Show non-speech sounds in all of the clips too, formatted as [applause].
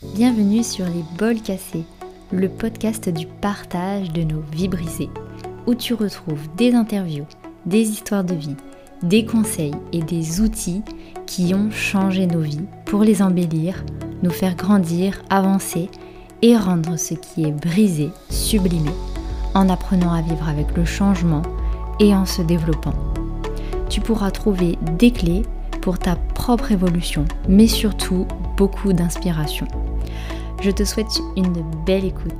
Bienvenue sur les bols cassés, le podcast du partage de nos vies brisées, où tu retrouves des interviews, des histoires de vie, des conseils et des outils qui ont changé nos vies pour les embellir, nous faire grandir, avancer et rendre ce qui est brisé sublimé, en apprenant à vivre avec le changement et en se développant. Tu pourras trouver des clés pour ta propre évolution, mais surtout beaucoup d'inspiration. Je te souhaite une belle écoute.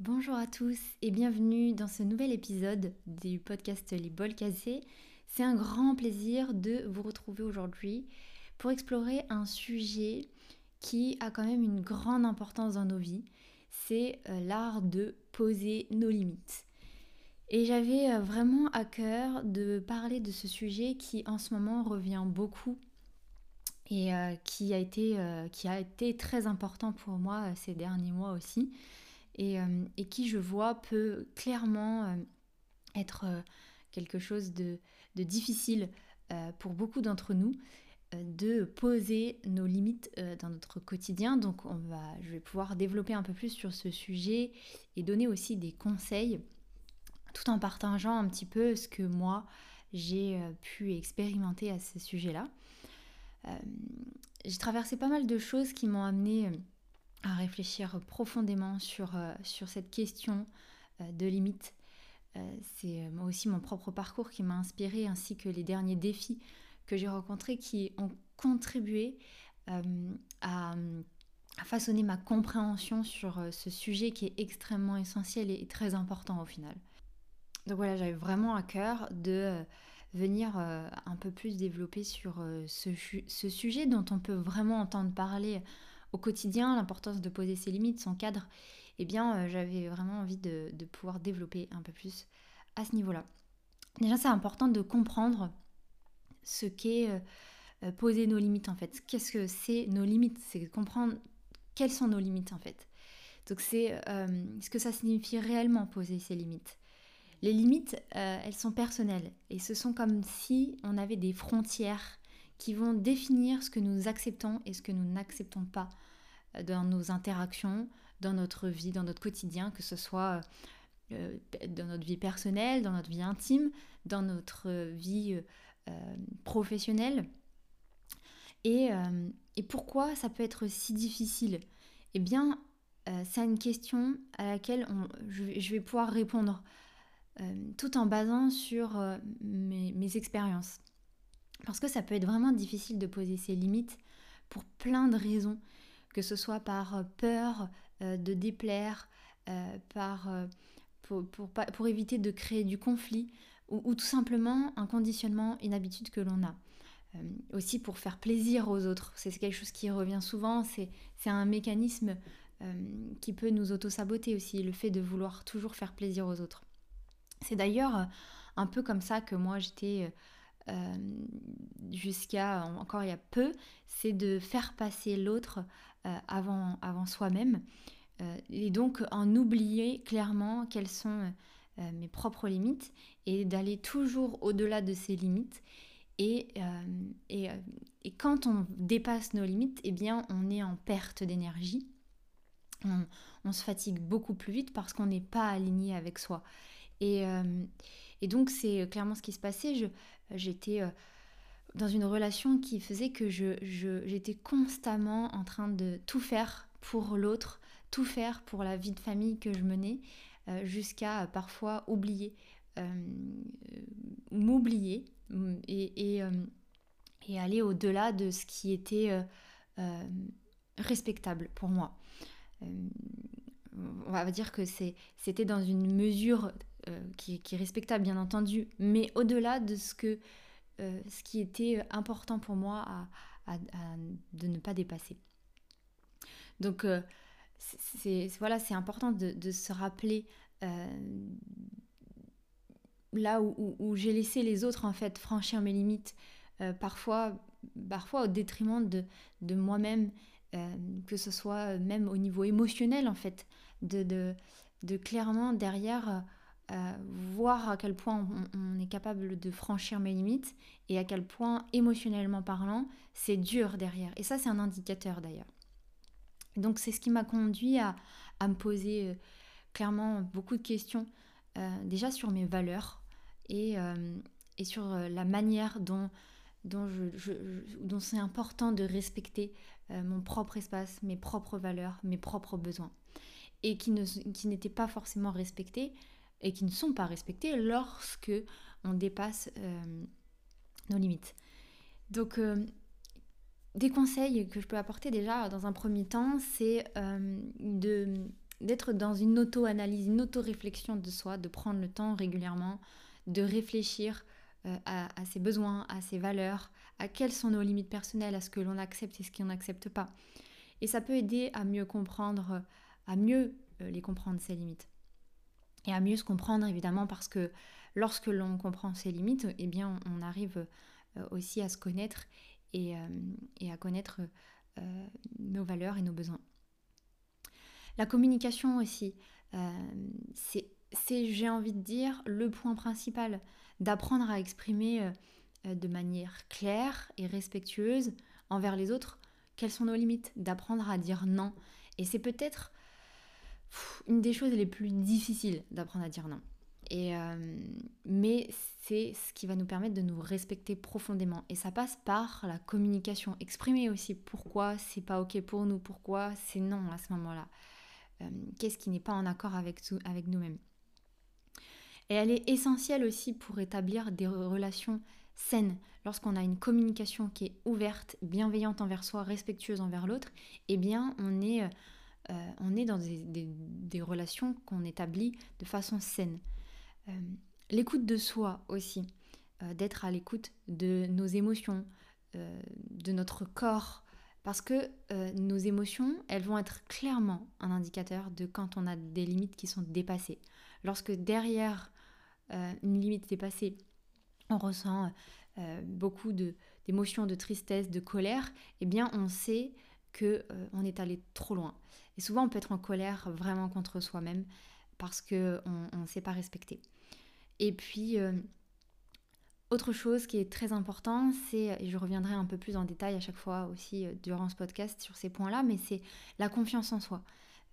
Bonjour à tous et bienvenue dans ce nouvel épisode du podcast Les Bols Cassés. C'est un grand plaisir de vous retrouver aujourd'hui pour explorer un sujet qui a quand même une grande importance dans nos vies. C'est euh, l'art de poser nos limites. Et j'avais euh, vraiment à cœur de parler de ce sujet qui en ce moment revient beaucoup et euh, qui, a été, euh, qui a été très important pour moi ces derniers mois aussi et, qui je vois peut clairement être quelque chose de, de difficile pour beaucoup d'entre nous de poser nos limites dans notre quotidien. Donc on va, je vais pouvoir développer un peu plus sur ce sujet et donner aussi des conseils tout en partageant un petit peu ce que moi j'ai euh, pu expérimenter à ce sujet-là. Euh, j'ai traversé pas mal de choses qui m'ont amené euh, à réfléchir profondément sur, sur cette question de limite. C'est moi aussi mon propre parcours qui m'a inspiré ainsi que les derniers défis que j'ai rencontrés qui ont contribué à, à, façonner ma compréhension sur ce sujet qui est extrêmement essentiel et très important au final. Donc voilà, j'avais vraiment à cœur de euh, venir euh, un peu plus développer sur euh, ce, sujet dont on peut vraiment entendre parler au quotidien, l'importance de poser ses limites, son cadre. Eh bien, j'avais vraiment envie de, pouvoir développer un peu plus à ce niveau-là. Déjà, c'est important de comprendre ce qu'est poser nos limites en fait. Qu'est-ce que c'est nos limites? C'est comprendre quelles sont nos limites en fait. Donc c'est ce que ça signifie réellement poser ses limites. Les limites, euh, elles sont personnelles. Et ce sont comme si on avait des frontières qui vont définir ce que nous acceptons et ce que nous n'acceptons pas euh, dans nos interactions, dans notre vie, dans notre quotidien, que ce soit euh, dans notre vie personnelle, dans notre vie intime, dans notre vie professionnelle. Et, pourquoi ça peut être si difficile? Eh bien, c'est une question à laquelle je vais pouvoir répondre tout en basant sur euh, mes, expériences. Parce que ça peut être vraiment difficile de poser ses limites pour plein de raisons, que ce soit par euh, peur de déplaire, par, pour, pour, éviter de créer du conflit, ou, tout simplement un conditionnement, une habitude que l'on a. aussi pour faire plaisir aux autres. C'est quelque chose qui revient souvent, c'est un mécanisme qui peut nous auto-saboter aussi, le fait de vouloir toujours faire plaisir aux autres. C'est d'ailleurs euh, un peu comme ça que moi j'étais euh, euh, jusqu'à encore il y a peu, c'est de faire passer l'autre avant, avant soi-même et donc en oublier clairement quelles sont mes propres limites et d'aller toujours au-delà de ces limites. Et, et, et, quand on dépasse nos limites, eh bien on est en perte d'énergie. On, on, se fatigue beaucoup plus vite parce qu'on n'est pas aligné avec soi. Euh, et, donc c'est clairement ce qui se passait. J'étais euh, dans une relation qui faisait que j'étais constamment en train de tout faire pour l'autre, tout faire pour la vie de famille que je menais, euh, jusqu'à parfois oublier, m'oublier et, et, aller au-delà de ce qui était respectable pour moi. on va dire que c'était dans une mesure euh, qui, est respectable bien entendu, mais au-delà de ce, que, euh, ce qui était important pour moi de ne pas dépasser. Donc euh, c'est voilà, c'est important de, se rappeler là où, j'ai laissé les autres en fait franchir mes limites, parfois, parfois au détriment de, de moi-même, que ce soit même au niveau émotionnel en fait, de, de clairement derrière voir à quel point on, est capable de franchir mes limites et à quel point émotionnellement parlant, c'est dur derrière. Et ça, c'est un indicateur d'ailleurs. Donc c'est ce qui m'a conduit à, me poser clairement beaucoup de questions, déjà sur mes valeurs et, et sur la manière dont dont, c'est important de respecter euh, mon propre espace, mes propres valeurs, mes propres besoins. Et qui, ne, qui n'étaient pas forcément respectés et qui ne sont pas respectés lorsque on dépasse euh, nos limites. Donc, euh, des conseils que je peux apporter déjà dans un premier temps, c'est de, d'être dans une auto-analyse, une auto-réflexion de soi, de prendre le temps régulièrement de réfléchir euh, à, ses besoins, à ses valeurs, à quelles sont nos limites personnelles, à ce que l'on accepte et ce qu'on n'accepte pas. Et ça peut aider à mieux comprendre, à mieux euh, les comprendre, ces limites. Et à mieux se comprendre, évidemment, parce que lorsque l'on comprend ses limites, eh bien, on arrive euh, aussi à se connaître et, et à connaître nos valeurs et nos besoins. La communication aussi, c'est, j'ai envie de dire, le point principal d'apprendre à exprimer euh, euh, de manière claire et respectueuse envers les autres quelles sont nos limites, d'apprendre à dire non. Et c'est peut-être une des choses les plus difficiles d'apprendre à dire non. Et euh, mais c'est ce qui va nous permettre de nous respecter profondément. Et ça passe par la communication. Exprimer aussi pourquoi c'est pas ok pour nous, pourquoi c'est non à ce moment-là. Qu'est-ce qui n'est pas en accord avec, avec nous-mêmes. Et elle est essentielle aussi pour établir des relations saines. Lorsqu'on a une communication qui est ouverte, bienveillante envers soi, respectueuse envers l'autre, eh bien on est, euh, on est dans des, relations qu'on établit de façon saine. Euh, l'écoute de soi aussi, euh, d'être à l'écoute de nos émotions, de notre corps, parce que nos émotions, elles vont être clairement un indicateur de quand on a des limites qui sont dépassées. Lorsque derrière une limite dépassée, on ressent beaucoup d'émotions, de, tristesse, de colère, eh bien on sait que euh, on est allé trop loin. Et souvent on peut être en colère vraiment contre soi-même parce qu'on ne s'est pas respecté. Et puis, autre chose qui est très important, c'est, et je reviendrai un peu plus en détail à chaque fois aussi durant ce podcast sur ces points-là, mais c'est la confiance en soi,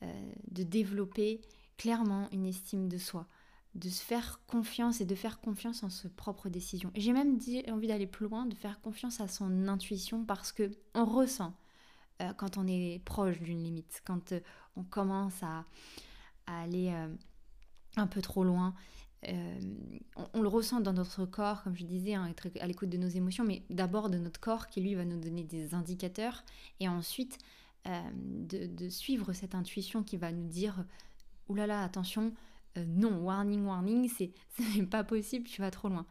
de développer clairement une estime de soi, de se faire confiance et de faire confiance en ses propres décisions. J'ai même dit, envie d'aller plus loin, de faire confiance à son intuition parce que on ressent euh, quand on est proche d'une limite, quand euh, on commence à, aller euh, un peu trop loin. On, le ressent dans notre corps, comme je disais, hein, être à l'écoute de nos émotions, mais d'abord de notre corps qui lui va nous donner des indicateurs et ensuite de, suivre cette intuition qui va nous dire oulala, attention, non, warning, warning, [laughs] c'est pas possible, tu vas trop loin.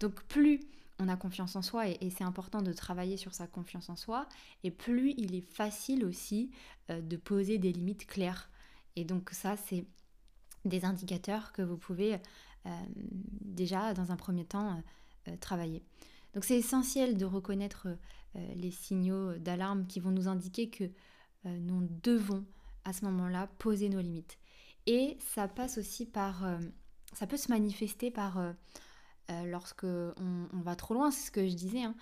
Donc plus on a confiance en soi, et, c'est important de travailler sur sa confiance en soi, et plus il est facile aussi euh, de poser des limites claires. Et donc ça, c'est des indicateurs que vous pouvez euh, déjà, dans un premier temps, travailler. Donc c'est essentiel de reconnaître les signaux d'alarme qui vont nous indiquer que nous devons à ce moment-là poser nos limites. Et ça passe aussi par... Euh, ça peut se manifester par... Euh, euh, lorsque on, va trop loin, c'est ce que je disais hein,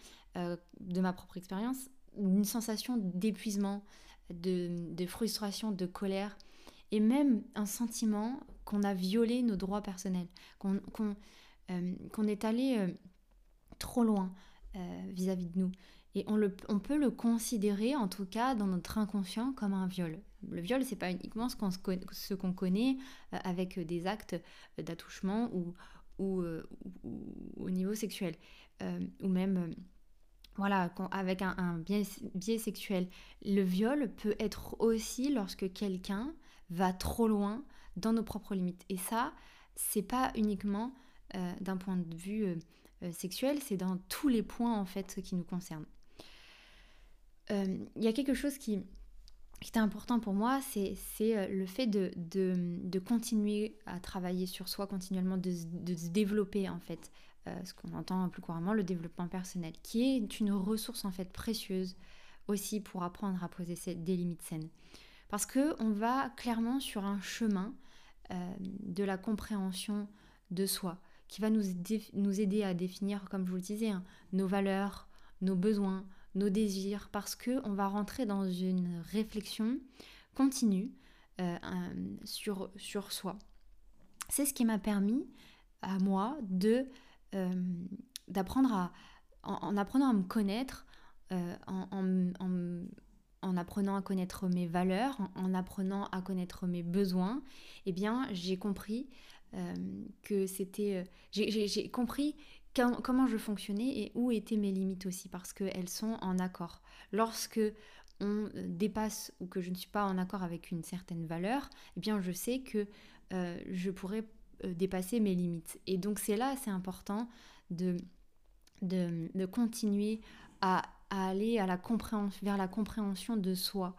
de ma propre expérience, une sensation d'épuisement, de, frustration, de colère, et même un sentiment qu'on a violé nos droits personnels, qu'on est allé trop loin vis-à-vis -vis de nous. Et on, le, on, peut le considérer, en tout cas, dans notre inconscient, comme un viol. Le viol, c'est pas uniquement ce qu'on connaît euh, avec des actes d'attouchement ou, ou, euh, au niveau sexuel, euh, ou même voilà, avec un, biais, sexuel. Le viol peut être aussi lorsque quelqu'un va trop loin dans nos propres limites. Et ça, c'est pas uniquement d'un point de vue sexuel, c'est dans tous les points en fait qui nous concernent. Il y a quelque chose qui, qui était important pour moi, c'est euh, le fait de, de, continuer à travailler sur soi continuellement, de, se développer en fait, euh, ce qu'on entend plus couramment, le développement personnel, qui est une ressource en fait précieuse aussi pour apprendre à poser des limites saines. Parce que on va clairement sur un chemin de la compréhension de soi, qui va nous, nous aider à définir, comme je vous le disais, hein, nos valeurs, nos besoins, nos désirs, parce qu'on va rentrer dans une réflexion continue euh, sur, sur soi. C'est ce qui m'a permis à moi de euh, d'apprendre à en, apprenant à me connaître, euh, en, en, apprenant à connaître mes valeurs, en, apprenant à connaître mes besoins, eh bien j'ai compris que c'était j'ai compris comment je fonctionnais et où étaient mes limites aussi, parce qu'elles sont en accord. Lorsque on euh, dépasse ou que je ne suis pas en accord avec une certaine valeur, eh bien je sais que euh, je pourrais euh, dépasser mes limites. Et donc c'est là, c'est important de, de, continuer à, aller à la compréhension, vers la compréhension de soi.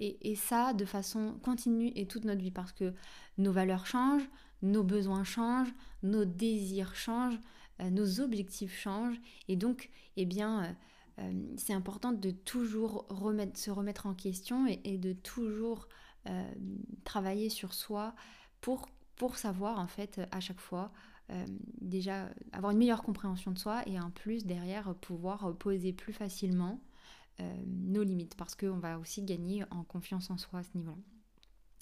Et, ça de façon continue et toute notre vie parce que nos valeurs changent, nos besoins changent, nos désirs changent, nos objectifs changent et donc, eh bien, euh, euh, c'est important de toujours se remettre en question et, de toujours travailler sur soi pour, pour savoir en fait à chaque fois déjà avoir une meilleure compréhension de soi et en plus derrière pouvoir poser plus facilement nos limites parce qu'on va aussi gagner en confiance en soi à ce niveau-là.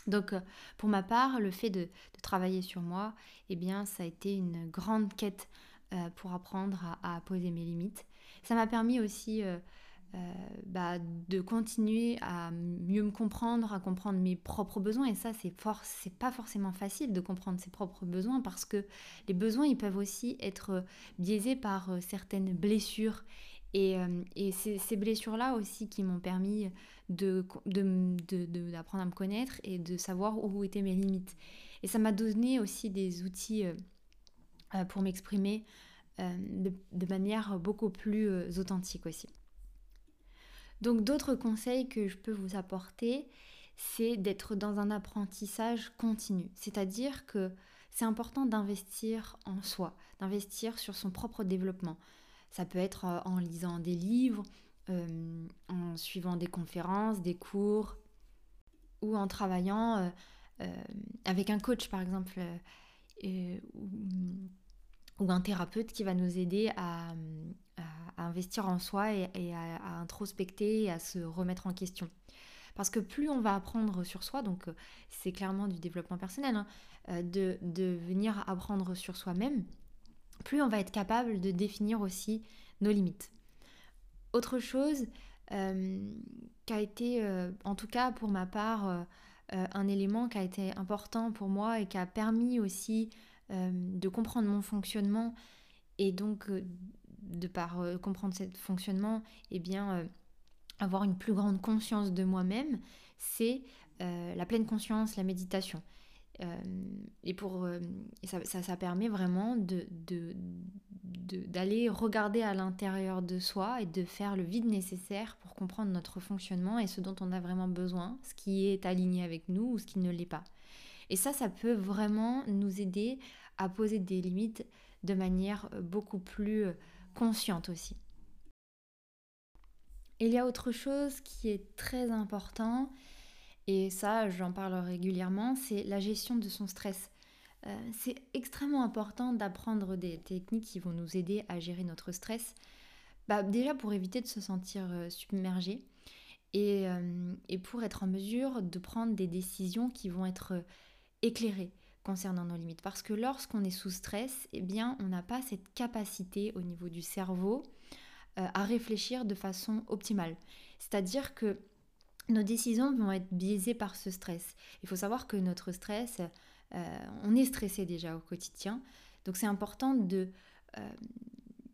Donc pour ma part, le fait de, de, travailler sur moi, eh bien ça a été une grande quête euh, pour apprendre à, poser mes limites. Ça m'a permis aussi euh, euh, bah, de continuer à mieux me comprendre, à comprendre mes propres besoins. Et ça, c'est c'est pas forcément facile de comprendre ses propres besoins parce que les besoins, ils peuvent aussi être biaisés par certaines blessures. Et, et ces, blessures-là aussi qui m'ont permis d'apprendre à me connaître et de savoir où étaient mes limites. Et ça m'a donné aussi des outils pour m'exprimer euh, de, manière beaucoup plus euh, authentique aussi. Donc d'autres conseils que je peux vous apporter, c'est d'être dans un apprentissage continu. C'est-à-dire que c'est important d'investir en soi, d'investir sur son propre développement. Ça peut être en lisant des livres, en suivant des conférences, des cours, ou en travaillant avec un coach par exemple, un thérapeute qui va nous aider à, investir en soi et, à, introspecter et à se remettre en question. Parce que plus on va apprendre sur soi, donc euh, c'est clairement du développement personnel, hein, euh, de, venir apprendre sur soi-même, plus on va être capable de définir aussi nos limites. Autre chose euh, qui a été, en tout cas pour ma part, un élément qui a été important pour moi et qui a permis aussi de comprendre mon fonctionnement et donc euh, de par euh, comprendre ce fonctionnement, et eh bien avoir une plus grande conscience de moi-même, c'est la pleine conscience, la méditation. et pour ça, ça, permet vraiment de, d'aller regarder à l'intérieur de soi et de faire le vide nécessaire pour comprendre notre fonctionnement et ce dont on a vraiment besoin, ce qui est aligné avec nous ou ce qui ne l'est pas. Et ça, ça peut vraiment nous aider à poser des limites de manière euh, beaucoup plus euh, consciente aussi. Il y a autre chose qui est très important, et ça j'en parle régulièrement, c'est la gestion de son stress. Euh, c'est extrêmement important d'apprendre des techniques qui vont nous aider à gérer notre stress. Bah, déjà pour éviter de se sentir submergé et, et, pour être en mesure de prendre des décisions qui vont être éclairées concernant nos limites. Parce que lorsqu'on est sous stress, eh bien, on n'a pas cette capacité au niveau du cerveau euh, à réfléchir de façon optimale. C'est-à-dire que nos décisions vont être biaisées par ce stress. Il faut savoir que notre stress, euh, on est stressé déjà au quotidien. Donc c'est important de, euh,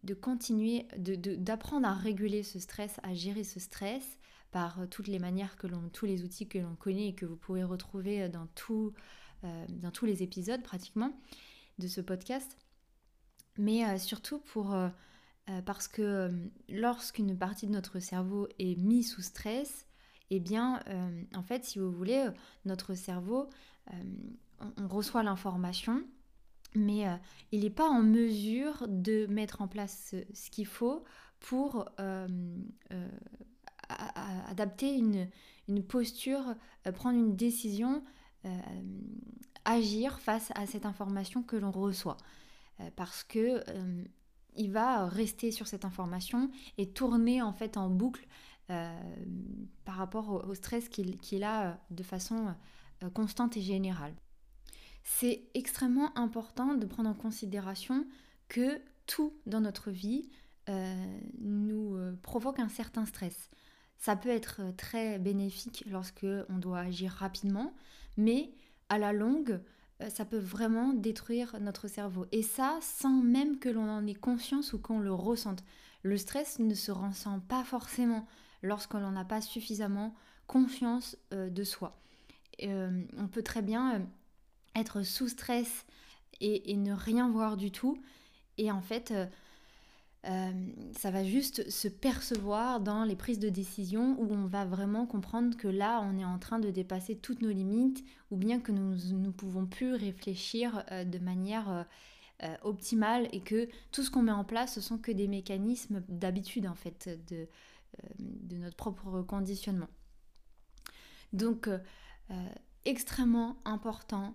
de continuer, d'apprendre de, à réguler ce stress, à gérer ce stress par toutes les manières que l'on, tous les outils que l'on connaît et que vous pourrez retrouver dans tout dans tous les épisodes pratiquement de ce podcast. Mais euh, surtout pour, euh, parce que lorsqu'une partie de notre cerveau est mise sous stress, eh bien, en fait, si vous voulez, notre cerveau, on, reçoit l'information, mais il n'est pas en mesure de mettre en place ce, qu'il faut pour adapter une, une posture, prendre une décision euh, agir face à cette information que l'on reçoit. parce que il va rester sur cette information et tourner en fait en boucle par rapport au, stress qu'il a de façon constante et générale. C'est extrêmement important de prendre en considération que tout dans notre vie nous provoque un certain stress. Ça peut être très bénéfique lorsque on doit agir rapidement, mais à la longue, euh, ça peut vraiment détruire notre cerveau. Et ça, sans même que l'on en ait conscience ou qu'on le ressente. Le stress ne se ressent pas forcément lorsque l'on n'a pas suffisamment confiance euh, de soi. Euh, on peut très bien être sous stress et, ne rien voir du tout. Et en fait, euh, ça va juste se percevoir dans les prises de décision où on va vraiment comprendre que là, on est en train de dépasser toutes nos limites ou bien que nous ne pouvons plus réfléchir euh, de manière euh, optimale et que tout ce qu'on met en place, ce sont que des mécanismes d'habitude en fait de, de, notre propre conditionnement. Donc, extrêmement important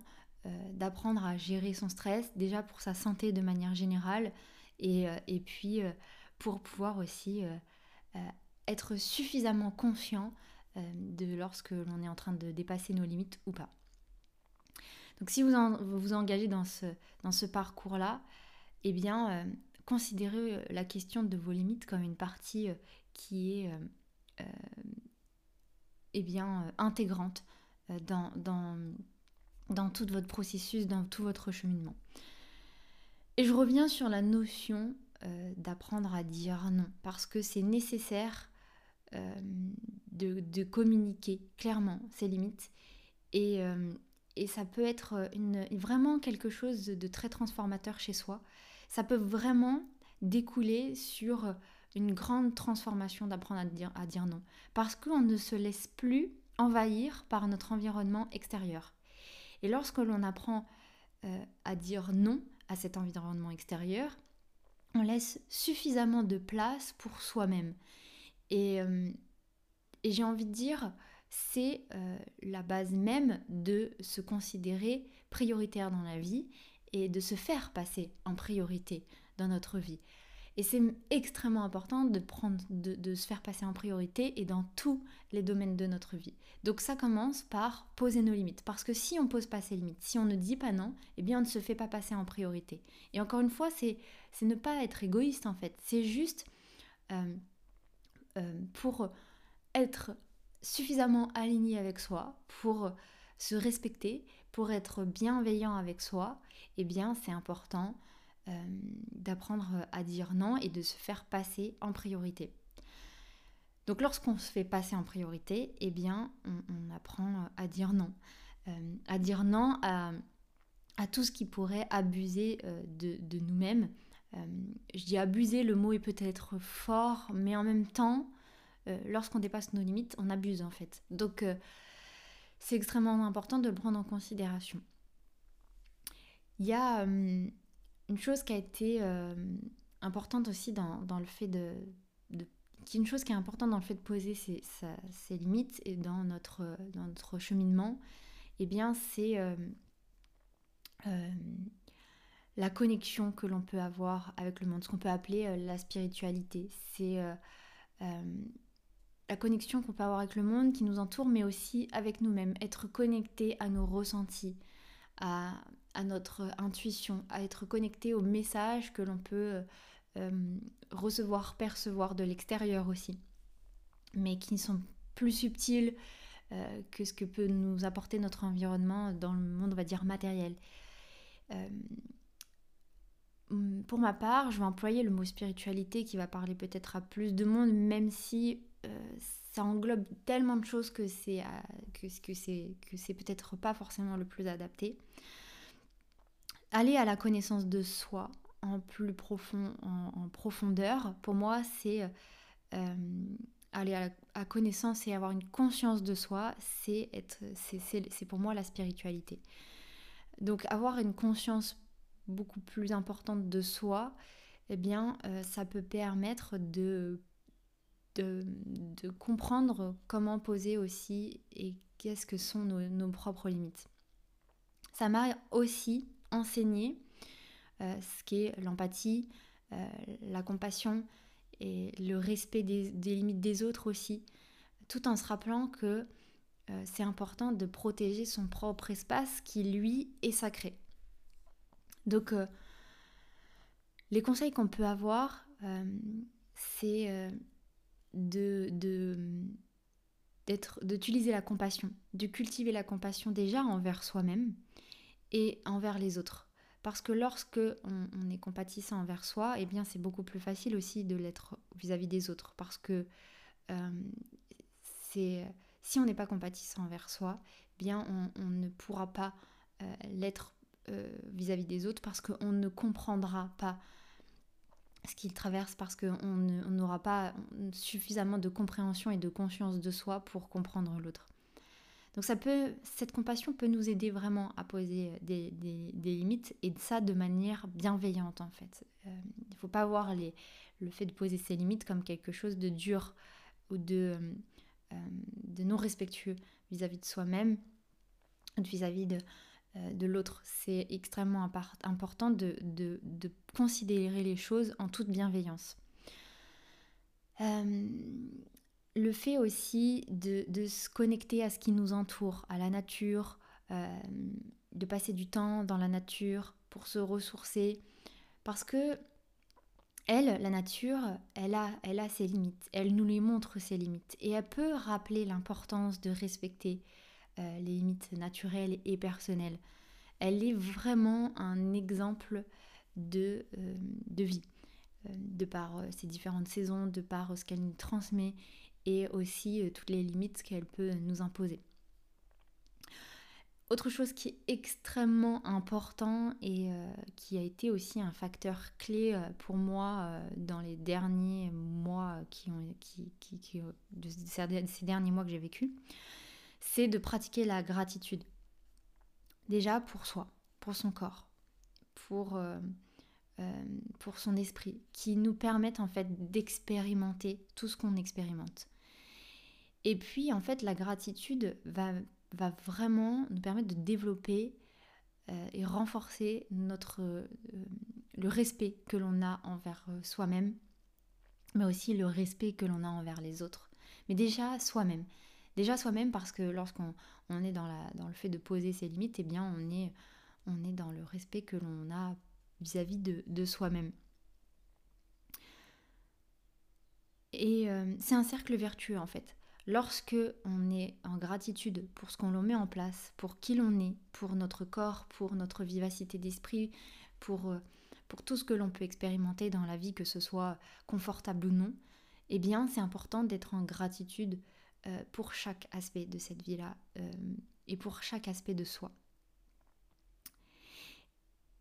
d'apprendre à gérer son stress, déjà pour sa santé de manière générale, euh, et, puis euh, pour pouvoir aussi euh, être suffisamment conscient de lorsque l'on est en train de dépasser nos limites ou pas. Donc si vous vous, engagez dans ce, dans ce parcours-là, eh bien, considérez la question de vos limites comme une partie qui est eh bien, intégrante dans, dans, dans tout votre processus, dans tout votre cheminement. Et je reviens sur la notion euh, d'apprendre à dire non, parce que c'est nécessaire euh, de, communiquer clairement ses limites. Et, euh, ça peut être vraiment quelque chose de très transformateur chez soi. Ça peut vraiment découler sur une grande transformation d'apprendre à dire, à dire non. Parce qu'on ne se laisse plus envahir par notre environnement extérieur. Et lorsque l'on apprend à dire non, à cet environnement extérieur, on laisse suffisamment de place pour soi-même. Et, euh, j'ai envie de dire, c'est euh, la base même de se considérer prioritaire dans la vie et de se faire passer en priorité dans notre vie. Et c'est extrêmement important de, prendre, de, se faire passer en priorité et dans tous les domaines de notre vie. Donc ça commence par poser nos limites. Parce que si on ne pose pas ses limites, si on ne dit pas non, eh bien on ne se fait pas passer en priorité. Et encore une fois, c'est ne pas être égoïste en fait. C'est juste euh, euh, pour être suffisamment aligné avec soi, pour se respecter, pour être bienveillant avec soi, eh bien c'est important euh, d'apprendre à dire non et de se faire passer en priorité. Donc lorsqu'on se fait passer en priorité, eh bien on, apprend à dire non. Euh, à dire non à, tout ce qui pourrait abuser euh, de, nous-mêmes. je dis abuser, le mot est peut-être fort, mais en même temps, lorsqu'on dépasse nos limites, on abuse en fait. Donc c'est extrêmement important de le prendre en considération. Il y a une chose qui a été euh, importante aussi dans, le fait de, qui une chose qui est importante dans le fait de poser ses, limites et dans notre, dans notre cheminement, eh bien c'est euh, euh, la connexion que l'on peut avoir avec le monde, ce qu'on peut appeler la spiritualité. C'est la connexion qu'on peut avoir avec le monde qui nous entoure, mais aussi avec nous-mêmes, être connecté à nos ressentis, à, à notre intuition, à être connecté aux messages que l'on peut euh, recevoir, percevoir de l'extérieur aussi, mais qui sont plus subtils euh, que ce que peut nous apporter notre environnement dans le monde, on va dire, matériel. Euh, pour ma part, je vais employer le mot spiritualité qui va parler peut-être à plus de monde, même si ça englobe tellement de choses que c'est que, que c'est peut-être pas forcément le plus adapté aller à la connaissance de soi en plus profond, en, profondeur, pour moi, c'est euh, aller à la connaissance et avoir une conscience de soi, c'est c'est pour moi la spiritualité. Donc avoir une conscience beaucoup plus importante de soi, eh bien, euh, ça peut permettre de, de, de, comprendre comment poser aussi et qu'est-ce que sont nos, nos propres limites. Ça m'a aussi enseigné euh, ce qu'est l'empathie, euh, la compassion et le respect des, limites des autres aussi, tout en se rappelant que euh, c'est important de protéger son propre espace qui, lui, est sacré. Donc, les conseils qu'on peut avoir, c'est d'utiliser la compassion, de cultiver la compassion déjà envers soi-même et envers les autres. Parce que lorsque on, est compatissant envers soi, eh bien c'est beaucoup plus facile aussi de l'être vis-à-vis des autres. Parce que euh, c'est si on n'est pas compatissant envers soi, eh bien on, ne pourra pas euh, l'être euh, vis-à-vis des autres parce qu'on ne comprendra pas ce qu'il traverse parce qu'on n'aura pas suffisamment de compréhension et de conscience de soi pour comprendre l'autre. Donc ça peut, cette compassion peut nous aider vraiment à poser des, limites et ça de manière bienveillante en fait. Euh, il ne faut pas voir le fait de poser ses limites comme quelque chose de dur ou de, euh, de non respectueux vis-à-vis de soi-même, vis-à-vis de, euh, de l'autre. C'est extrêmement important de, considérer les choses en toute bienveillance. Le fait aussi de, se connecter à ce qui nous entoure, à la nature, euh, de passer du temps dans la nature pour se ressourcer, parce que elle, la nature, elle a, elle a ses limites, elle nous les montre ses limites, et elle peut rappeler l'importance de respecter euh, les limites naturelles et personnelles. Elle est vraiment un exemple de, euh, de vie, de par ses différentes saisons, de par ce qu'elle nous transmet et aussi toutes les limites qu'elle peut nous imposer. Autre chose qui est extrêmement important et qui a été aussi un facteur clé pour moi dans les derniers mois qui ont, de ces derniers mois que j'ai vécu, c'est de pratiquer la gratitude. Déjà pour soi, pour son corps, pour, euh, euh, pour son esprit, qui nous permettent en fait d'expérimenter tout ce qu'on expérimente. Et puis en fait la gratitude va, va vraiment nous permettre de développer euh, et renforcer notre, le respect que l'on a envers soi-même, mais aussi le respect que l'on a envers les autres. Mais déjà soi-même. Déjà soi-même parce que lorsqu'on on est dans, la, dans le fait de poser ses limites, eh bien on est, on est dans le respect que l'on a vis-à-vis de, soi-même. Et euh, c'est un cercle vertueux en fait. Lorsque on est en gratitude pour ce qu'on l'on met en place, pour qui l'on est, pour notre corps, pour notre vivacité d'esprit, pour, euh, pour tout ce que l'on peut expérimenter dans la vie, que ce soit confortable ou non, eh bien c'est important d'être en gratitude euh, pour chaque aspect de cette vie-là euh, et pour chaque aspect de soi.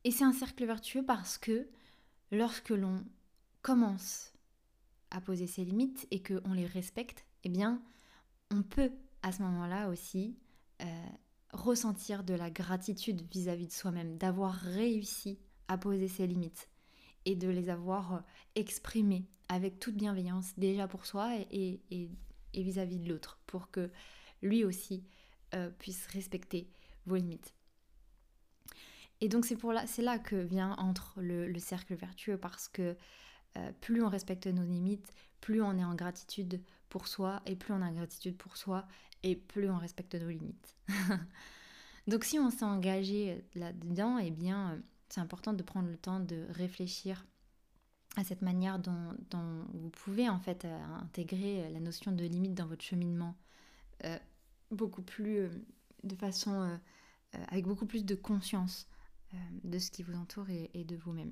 Et c'est un cercle vertueux parce que lorsque l'on commence à poser ses limites et qu'on les respecte, eh bien, on peut à ce moment-là aussi euh, ressentir de la gratitude vis-à-vis de soi-même, d'avoir réussi à poser ses limites et de les avoir exprimées avec toute bienveillance déjà pour soi et, vis-à-vis de l'autre pour que lui aussi euh, puisse respecter vos limites. Et donc c'est là, que vient entre le, cercle vertueux parce que euh, plus on respecte nos limites, plus on est en gratitude soi et plus on a gratitude pour soi et plus on respecte nos limites. [laughs] donc si on s'est engagé là-dedans, eh bien c'est important de prendre le temps de réfléchir à cette manière dont, vous pouvez en fait euh, intégrer la notion de limite dans votre cheminement euh, beaucoup plus euh, de façon avec beaucoup plus de conscience de ce qui vous entoure et, de vous-même.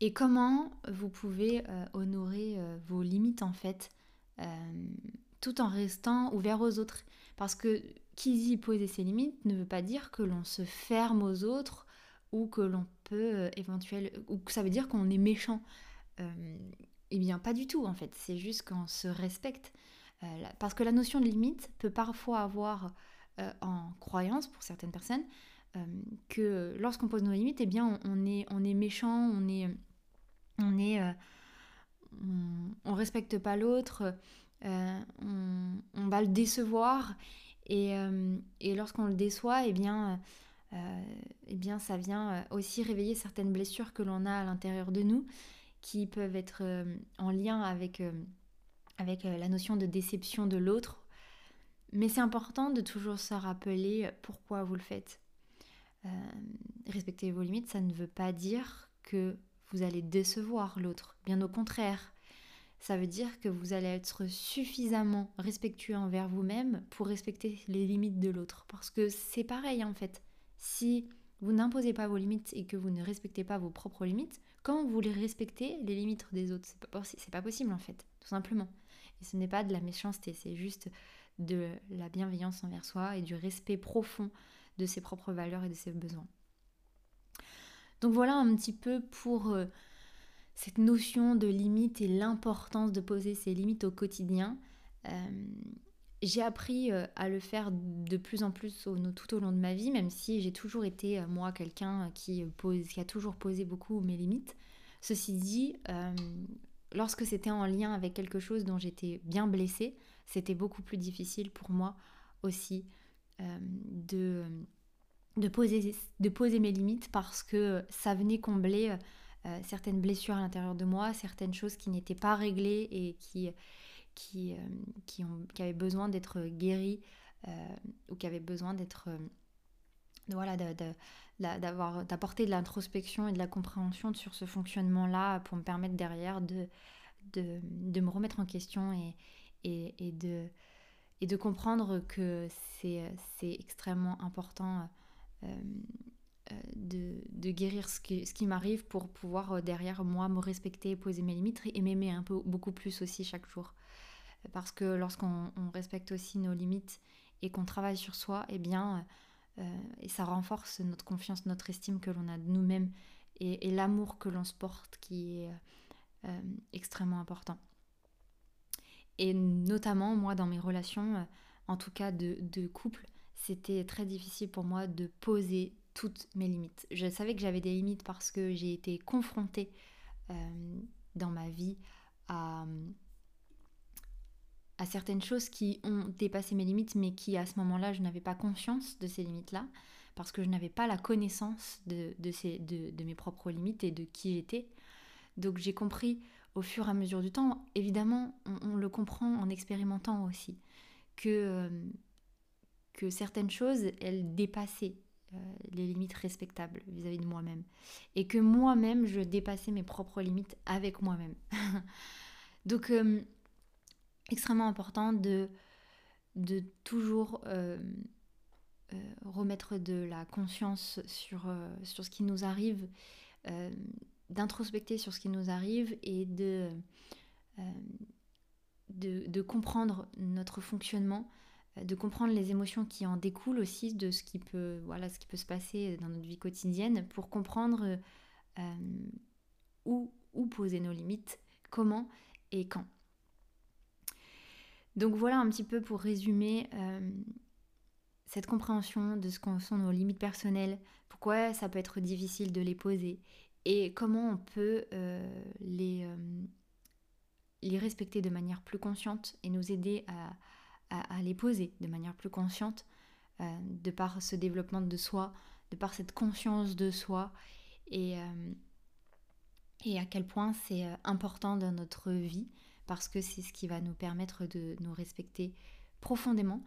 Et comment vous pouvez honorer vos limites en fait tout en restant ouvert aux autres? Parce que qui dit poser ses limites ne veut pas dire que l'on se ferme aux autres ou que l'on peut euh, éventuellement, ou que ça veut dire qu'on est méchant. Euh, eh bien, pas du tout en fait, c'est juste qu'on se respecte. Euh, parce que la notion de limite peut parfois avoir en croyance pour certaines personnes que lorsqu'on pose nos limites, eh bien, on, est, on est méchant, on est. On est on, respecte pas l'autre, on, on, va le décevoir Et, lorsqu'on le déçoit, eh bien, eh bien, ça vient aussi réveiller certaines blessures que l'on a à l'intérieur de nous, qui peuvent être en lien avec, avec la notion de déception de l'autre. Mais c'est important de toujours se rappeler pourquoi vous le faites. respecter vos limites, ça ne veut pas dire que vous allez décevoir l'autre. Bien au contraire, ça veut dire que vous allez être suffisamment respectueux envers vous-même pour respecter les limites de l'autre. Parce que c'est pareil en fait. Si vous n'imposez pas vos limites et que vous ne respectez pas vos propres limites, quand vous les respectez, les limites des autres C'est pas, pas possible en fait, tout simplement. Et ce n'est pas de la méchanceté, c'est juste de la bienveillance envers soi et du respect profond de ses propres valeurs et de ses besoins. Donc voilà un petit peu pour euh, cette notion de limite et l'importance de poser ses limites au quotidien. Euh, j'ai appris euh, à le faire de plus en plus tout au long de ma vie, même si j'ai toujours été, moi, quelqu'un qui, qui a toujours posé beaucoup mes limites. Ceci dit, lorsque c'était en lien avec quelque chose dont j'étais bien blessée, c'était beaucoup plus difficile pour moi aussi de de poser, de poser mes limites parce que ça venait combler euh, certaines blessures à l'intérieur de moi, certaines choses qui n'étaient pas réglées et qui, qui, euh, qui, ont, qui avaient besoin d'être guéries euh, ou qui avaient besoin d'être... voilà, d'apporter de l'introspection et de la compréhension sur ce fonctionnement-là pour me permettre derrière de, de, de, me remettre en question et, et, et de, et de comprendre que c'est extrêmement important euh, euh, de, guérir ce qui, ce qui m'arrive pour pouvoir euh, derrière moi me respecter, poser mes limites et m'aimer un peu beaucoup plus aussi chaque jour. Parce que lorsqu'on respecte aussi nos limites et qu'on travaille sur soi, eh bien, et ça renforce notre confiance, notre estime que l'on a de nous-mêmes et, l'amour que l'on se porte qui est extrêmement important. Et notamment, moi, dans mes relations, en tout cas de, de couple, c'était très difficile pour moi de poser toutes mes limites. Je savais que j'avais des limites parce que j'ai été confrontée euh, dans ma vie à, à certaines choses qui ont dépassé mes limites, mais qui à ce moment-là, je n'avais pas conscience de ces limites-là, parce que je n'avais pas la connaissance de, de, ces, de, de mes propres limites et de qui j'étais. Donc j'ai compris au fur et à mesure du temps, évidemment, on, le comprend en expérimentant aussi, que euh, que certaines choses, elles dépassaient euh, les limites respectables vis-à-vis de moi-même. Et que moi-même, je dépassais mes propres limites avec moi-même. [laughs] Donc, euh, extrêmement important de, toujours euh, remettre de la conscience sur, ce qui nous arrive, d'introspecter sur ce qui nous arrive et de comprendre notre fonctionnement de comprendre les émotions qui en découlent aussi de ce qui peut, voilà, ce qui peut se passer dans notre vie quotidienne pour comprendre euh, où, où poser nos limites, comment et quand. Donc voilà un petit peu pour résumer euh, cette compréhension de ce qu'en sont nos limites personnelles, pourquoi ça peut être difficile de les poser et comment on peut euh, les, les respecter de manière plus consciente et nous aider à, à, les poser de manière plus consciente, euh, de par ce développement de soi, de par cette conscience de soi, et, euh, et à quel point c'est euh, important dans notre vie, parce que c'est ce qui va nous permettre de nous respecter profondément.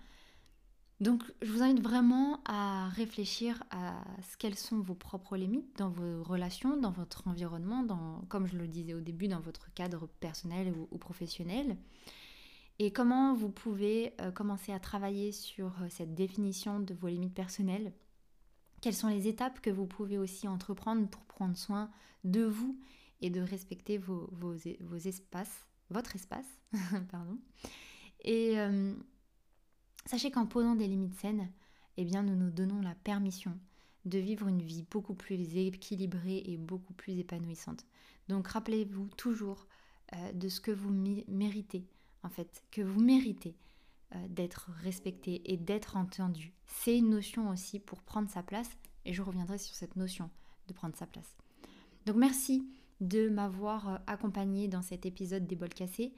Donc je vous invite vraiment à réfléchir à ce quelles sont vos propres limites dans vos relations, dans votre environnement, dans, comme je le disais au début, dans votre cadre personnel ou professionnel et comment vous pouvez euh, commencer à travailler sur euh, cette définition de vos limites personnelles? Quelles sont les étapes que vous pouvez aussi entreprendre pour prendre soin de vous et de respecter vos, espaces, votre espace, [laughs] pardon? Et euh, sachez qu'en posant des limites saines, eh bien, nous nous donnons la permission de vivre une vie beaucoup plus équilibrée et beaucoup plus épanouissante. Donc rappelez-vous toujours de ce que vous méritez, en fait, que vous méritez euh, d'être respecté et d'être entendu. C'est une notion aussi pour prendre sa place, et je reviendrai sur cette notion de prendre sa place. Donc merci de m'avoir euh, accompagné dans cet épisode des bols cassés.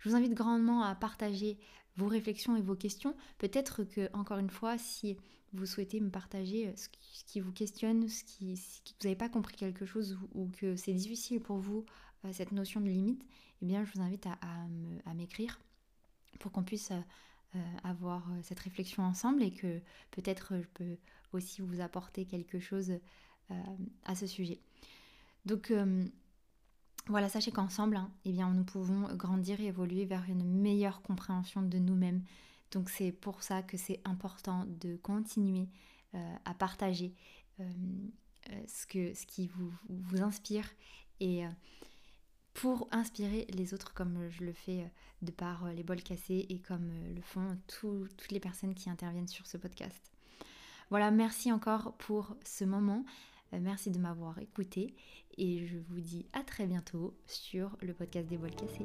Je vous invite grandement à partager vos réflexions et vos questions. Peut-être que, encore une fois, si vous souhaitez me partager ce qui, vous questionne, ce qui, vous n'avez pas compris quelque chose ou, que c'est difficile pour vous, cette notion de limite, eh bien, je vous invite à, m'écrire pour qu'on puisse avoir cette réflexion ensemble et que peut-être je peux aussi vous apporter quelque chose à ce sujet. Donc voilà, sachez qu'ensemble, hein, eh bien, nous pouvons grandir et évoluer vers une meilleure compréhension de nous-mêmes. Donc c'est pour ça que c'est important de continuer euh, à partager euh, euh, ce, que, ce qui vous, vous inspire et pour inspirer les autres comme je le fais de par les bols cassés et comme le font toutes les personnes qui interviennent sur ce podcast. Voilà, merci encore pour ce moment. Euh, merci de m'avoir écouté et je vous dis à très bientôt sur le podcast des bols cassés.